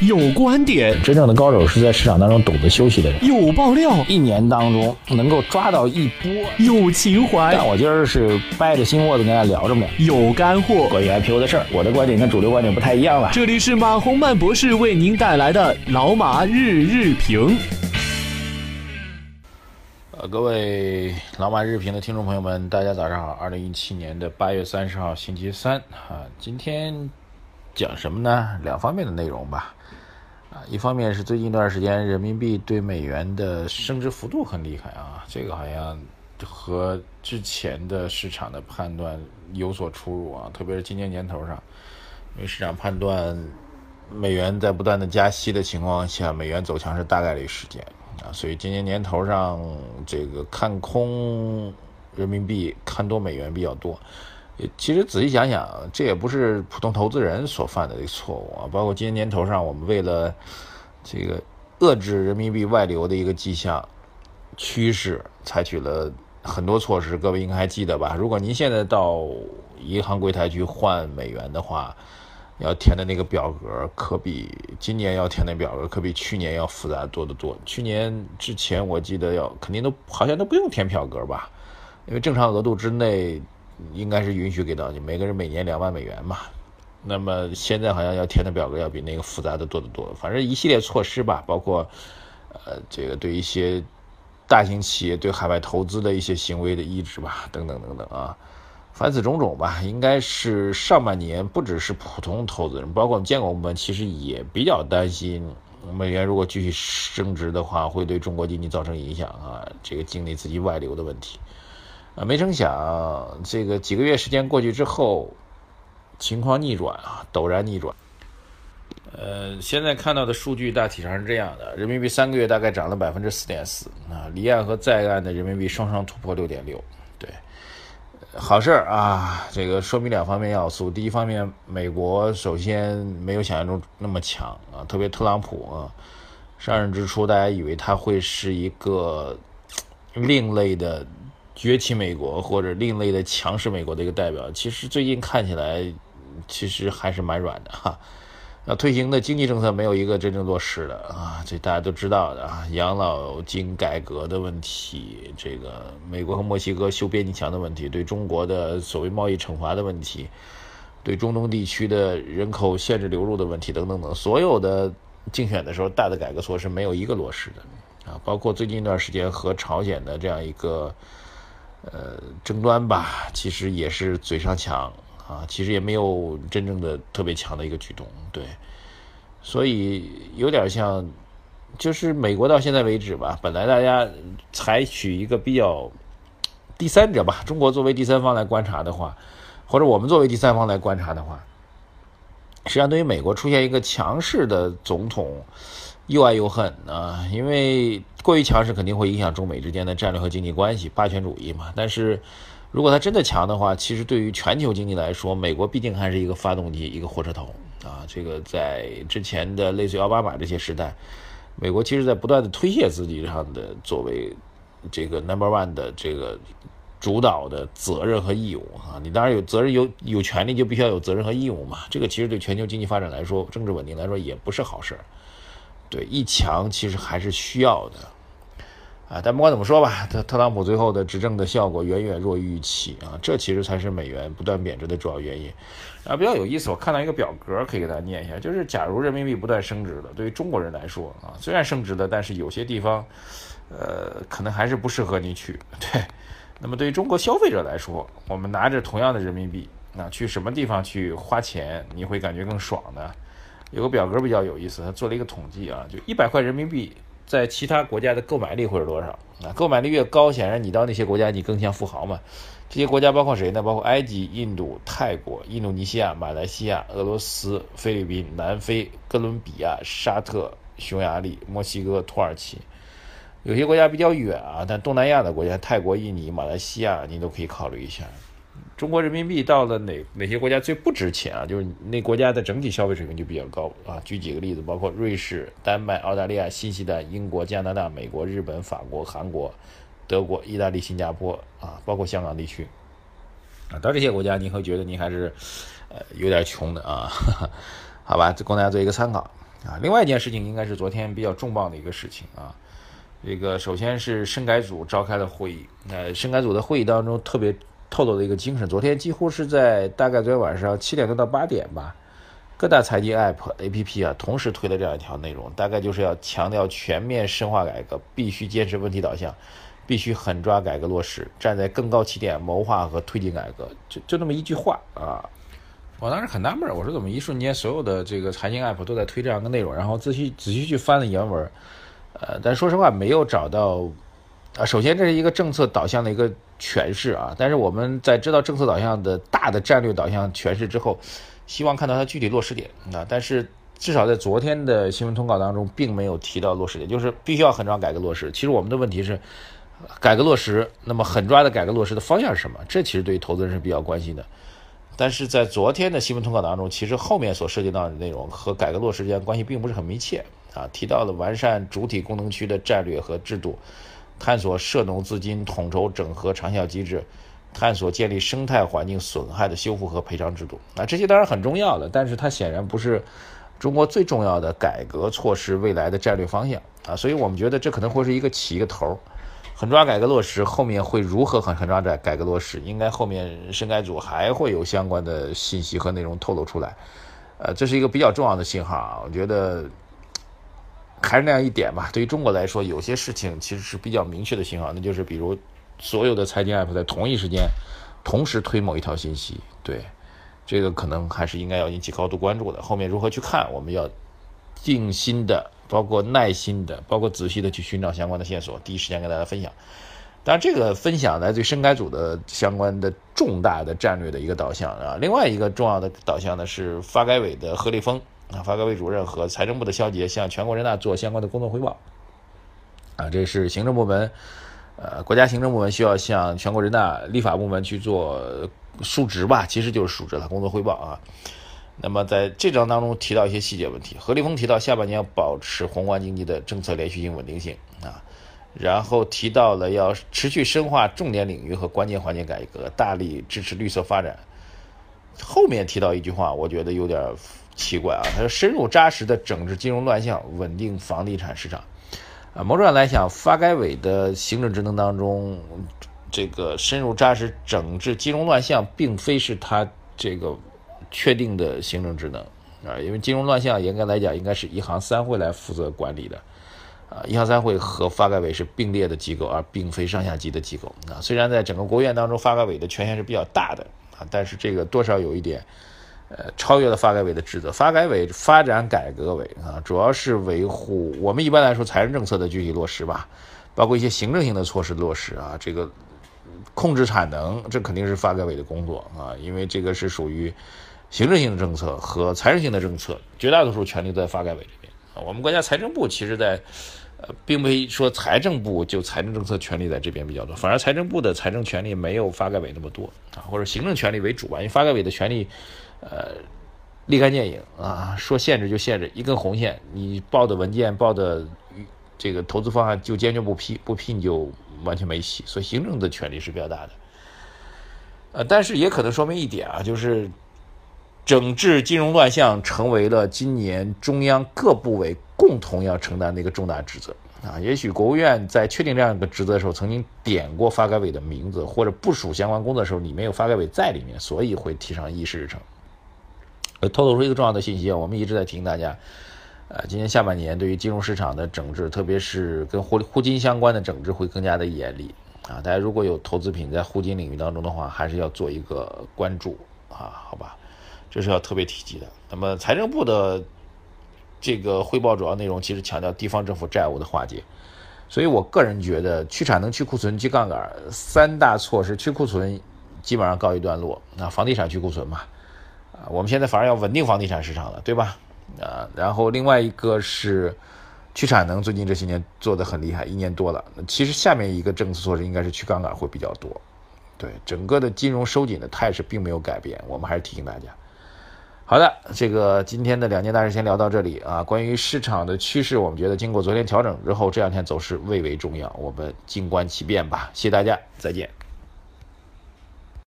有观点，真正的高手是在市场当中懂得休息的人。有爆料，一年当中能够抓到一波。有情怀，但我今儿是掰着心窝子跟大家聊这么点。有干货，关于 IPO 的事儿，我的观点跟主流观点不太一样了。这里是马洪曼博士为您带来的老马日日评。呃，各位老马日评的听众朋友们，大家早上好。二零一七年的八月三十号，星期三啊，今天讲什么呢？两方面的内容吧。啊，一方面是最近一段时间人民币对美元的升值幅度很厉害啊，这个好像和之前的市场的判断有所出入啊，特别是今年年头上，因为市场判断美元在不断的加息的情况下，美元走强是大概率事件啊，所以今年年头上这个看空人民币、看多美元比较多。其实仔细想想，这也不是普通投资人所犯的一个错误啊。包括今年年头上，我们为了这个遏制人民币外流的一个迹象趋势，采取了很多措施。各位应该还记得吧？如果您现在到银行柜台去换美元的话，要填的那个表格，可比今年要填的表格可比去年要复杂多得多。去年之前我记得要肯定都好像都不用填表格吧，因为正常额度之内。应该是允许给到你，每个人每年两万美元嘛。那么现在好像要填的表格要比那个复杂的多得多。反正一系列措施吧，包括呃这个对一些大型企业对海外投资的一些行为的抑制吧，等等等等啊。凡此种种吧，应该是上半年不只是普通投资人，包括监管部门其实也比较担心美元如果继续升值的话，会对中国经济造成影响啊，这个经历自己外流的问题。啊，没成想，这个几个月时间过去之后，情况逆转啊，陡然逆转。呃，现在看到的数据大体上是这样的：人民币三个月大概涨了百分之四点四啊，离岸和在岸的人民币双双突破六点六。对，好事儿啊，这个说明两方面要素。第一方面，美国首先没有想象中那么强啊，特别特朗普啊，上任之初大家以为他会是一个另类的。崛起美国或者另类的强势美国的一个代表，其实最近看起来，其实还是蛮软的哈。那推行的经济政策没有一个真正落实的啊，这大家都知道的啊。养老金改革的问题，这个美国和墨西哥修边境墙的问题，对中国的所谓贸易惩罚的问题，对中东地区的人口限制流入的问题等等等，所有的竞选的时候大的改革措施没有一个落实的啊。包括最近一段时间和朝鲜的这样一个。呃，争端吧，其实也是嘴上强啊，其实也没有真正的特别强的一个举动，对，所以有点像，就是美国到现在为止吧，本来大家采取一个比较第三者吧，中国作为第三方来观察的话，或者我们作为第三方来观察的话，实际上对于美国出现一个强势的总统。又爱又恨啊，因为过于强势肯定会影响中美之间的战略和经济关系，霸权主义嘛。但是，如果他真的强的话，其实对于全球经济来说，美国毕竟还是一个发动机，一个火车头啊。这个在之前的类似于奥巴马这些时代，美国其实在不断的推卸自己上的作为这个 number one 的这个主导的责任和义务啊。你当然有责任有有权利，就必须要有责任和义务嘛。这个其实对全球经济发展来说，政治稳定来说也不是好事。对，一强其实还是需要的，啊，但不管怎么说吧，特特朗普最后的执政的效果远远弱于预期啊，这其实才是美元不断贬值的主要原因。啊，比较有意思，我看到一个表格，可以给大家念一下，就是假如人民币不断升值了，对于中国人来说啊，虽然升值了，但是有些地方，呃，可能还是不适合你去。对，那么对于中国消费者来说，我们拿着同样的人民币，那去什么地方去花钱，你会感觉更爽呢？有个表格比较有意思，他做了一个统计啊，就一百块人民币在其他国家的购买力会是多少啊？购买力越高，显然你到那些国家你更像富豪嘛。这些国家包括谁呢？包括埃及、印度、泰国、印度尼西亚、马来西亚、俄罗斯、菲律宾、南非、哥伦比亚、沙特、匈牙利、墨西哥、土耳其。有些国家比较远啊，但东南亚的国家，泰国、印尼、马来西亚，你都可以考虑一下。中国人民币到了哪哪些国家最不值钱啊？就是那国家的整体消费水平就比较高啊。举几个例子，包括瑞士、丹麦、澳大利亚、新西兰、英国、加拿大、美国、日本、法国、韩国、德国、意大利、新加坡啊，包括香港地区啊。到这些国家，您会觉得您还是呃有点穷的啊？好吧，这供大家做一个参考啊。另外一件事情应该是昨天比较重磅的一个事情啊。这个首先是深改组召开了会议，呃，深改组的会议当中特别透露的一个精神，昨天几乎是在大概昨天晚上七点多到八点吧，各大财经 App A P P 啊同时推了这样一条内容，大概就是要强调全面深化改革，必须坚持问题导向，必须狠抓改革落实，站在更高起点谋划和推进改革，就就那么一句话啊。我当时很纳闷，我说怎么一瞬间所有的这个财经 App 都在推这样的内容，然后仔细仔细去翻了原文。呃，但说实话，没有找到，啊，首先这是一个政策导向的一个诠释啊，但是我们在知道政策导向的大的战略导向诠释之后，希望看到它具体落实点啊，但是至少在昨天的新闻通稿当中，并没有提到落实点，就是必须要狠抓改革落实。其实我们的问题是，改革落实，那么狠抓的改革落实的方向是什么？这其实对于投资人是比较关心的。但是在昨天的新闻通稿当中，其实后面所涉及到的内容和改革落实之间关系并不是很密切。啊，提到了完善主体功能区的战略和制度，探索涉农资金统筹整合长效机制，探索建立生态环境损害的修复和赔偿制度。啊，这些当然很重要了，但是它显然不是中国最重要的改革措施未来的战略方向啊。所以我们觉得这可能会是一个起一个头，狠抓改革落实，后面会如何狠狠抓改改革落实？应该后面深改组还会有相关的信息和内容透露出来。呃，这是一个比较重要的信号啊，我觉得。还是那样一点吧。对于中国来说，有些事情其实是比较明确的信号，那就是比如所有的财经 app 在同一时间同时推某一条信息，对这个可能还是应该要引起高度关注的。后面如何去看，我们要静心的，包括耐心的，包括仔细的去寻找相关的线索，第一时间跟大家分享。当然，这个分享来自于深改组的相关的重大的战略的一个导向啊。另外一个重要的导向呢，是发改委的何立峰。啊，发改委主任和财政部的肖杰向全国人大做相关的工作汇报。啊，这是行政部门，呃，国家行政部门需要向全国人大立法部门去做述职吧，其实就是述职了，工作汇报啊。那么在这章当中提到一些细节问题，何立峰提到下半年要保持宏观经济的政策连续性、稳定性啊，然后提到了要持续深化重点领域和关键环节改革，大力支持绿色发展。后面提到一句话，我觉得有点。奇怪啊！他说：“深入扎实的整治金融乱象，稳定房地产市场。”啊，某种上来讲，发改委的行政职能当中，这个深入扎实整治金融乱象，并非是他这个确定的行政职能啊。因为金融乱象严格来讲，应该是一行三会来负责管理的啊。一行三会和发改委是并列的机构，而并非上下级的机构啊。虽然在整个国务院当中，发改委的权限是比较大的啊，但是这个多少有一点。呃，超越了发改委的职责。发改委发展改革委啊，主要是维护我们一般来说财政政策的具体落实吧，包括一些行政性的措施落实啊。这个控制产能，这肯定是发改委的工作啊，因为这个是属于行政性的政策和财政性的政策，绝大多数权力在发改委这边啊。我们国家财政部其实，在呃，并非说财政部就财政政策权力在这边比较多，反而财政部的财政权力没有发改委那么多啊，或者行政权力为主吧，因为发改委的权力。呃，立竿见影啊，说限制就限制，一根红线，你报的文件、报的这个投资方案就坚决不批，不批你就完全没戏。所以行政的权力是比较大的。呃，但是也可能说明一点啊，就是整治金融乱象成为了今年中央各部委共同要承担的一个重大职责啊。也许国务院在确定这样一个职责的时候，曾经点过发改委的名字，或者部署相关工作的时候，里面有发改委在里面，所以会提上议事日程。呃，透露出一个重要的信息啊，我们一直在提醒大家，呃，今年下半年对于金融市场的整治，特别是跟互互金相关的整治会更加的严厉啊。大家如果有投资品在互金领域当中的话，还是要做一个关注啊，好吧？这是要特别提及的。那么财政部的这个汇报主要内容，其实强调地方政府债务的化解，所以我个人觉得去产能、去库存、去杠杆三大措施，去库存基本上告一段落，那房地产去库存嘛。啊，我们现在反而要稳定房地产市场了，对吧？啊，然后另外一个是去产能，最近这些年做的很厉害，一年多了。其实下面一个政策措施应该是去杠杆会比较多。对，整个的金融收紧的态势并没有改变，我们还是提醒大家。好的，这个今天的两件大事先聊到这里啊。关于市场的趋势，我们觉得经过昨天调整之后，这两天走势未为重要，我们静观其变吧。谢谢大家，再见。